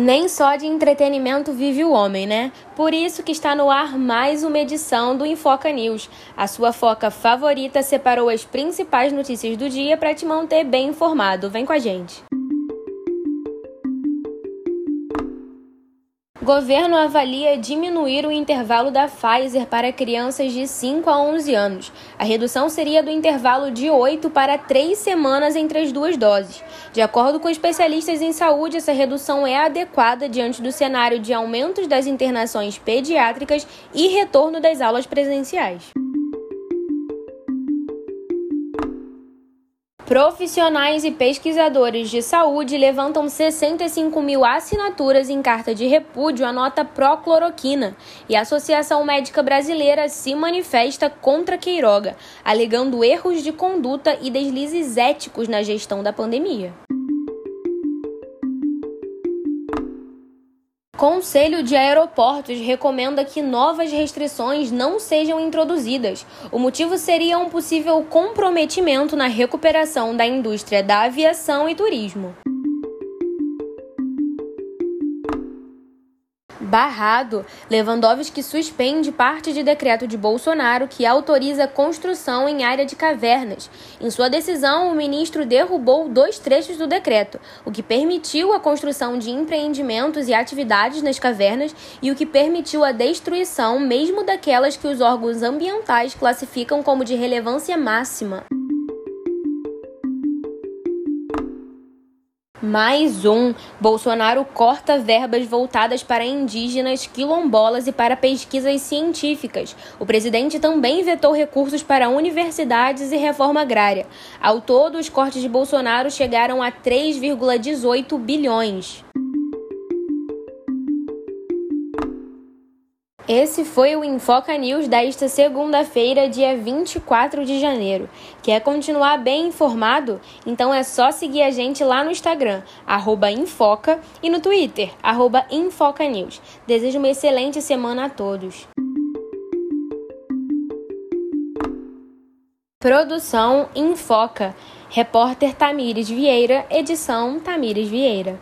Nem só de entretenimento vive o homem, né? Por isso que está no ar mais uma edição do Infoca News. A sua foca favorita separou as principais notícias do dia para te manter bem informado. Vem com a gente. Governo avalia diminuir o intervalo da Pfizer para crianças de 5 a 11 anos. A redução seria do intervalo de 8 para 3 semanas entre as duas doses. De acordo com especialistas em saúde, essa redução é adequada diante do cenário de aumentos das internações pediátricas e retorno das aulas presenciais. Profissionais e pesquisadores de saúde levantam 65 mil assinaturas em carta de repúdio à nota pró-cloroquina e a Associação Médica Brasileira se manifesta contra Queiroga, alegando erros de conduta e deslizes éticos na gestão da pandemia. Conselho de Aeroportos recomenda que novas restrições não sejam introduzidas. O motivo seria um possível comprometimento na recuperação da indústria da aviação e turismo. Barrado, Lewandowski suspende parte de decreto de Bolsonaro que autoriza construção em área de cavernas. Em sua decisão, o ministro derrubou dois trechos do decreto, o que permitiu a construção de empreendimentos e atividades nas cavernas e o que permitiu a destruição mesmo daquelas que os órgãos ambientais classificam como de relevância máxima. Mais um. Bolsonaro corta verbas voltadas para indígenas, quilombolas e para pesquisas científicas. O presidente também vetou recursos para universidades e reforma agrária. Ao todo, os cortes de Bolsonaro chegaram a 3,18 bilhões. Esse foi o Infoca News desta segunda-feira, dia 24 de janeiro. Quer continuar bem informado? Então é só seguir a gente lá no Instagram, Infoca, e no Twitter, InfocaNews. Desejo uma excelente semana a todos. Produção Infoca. Repórter Tamires Vieira, edição Tamires Vieira.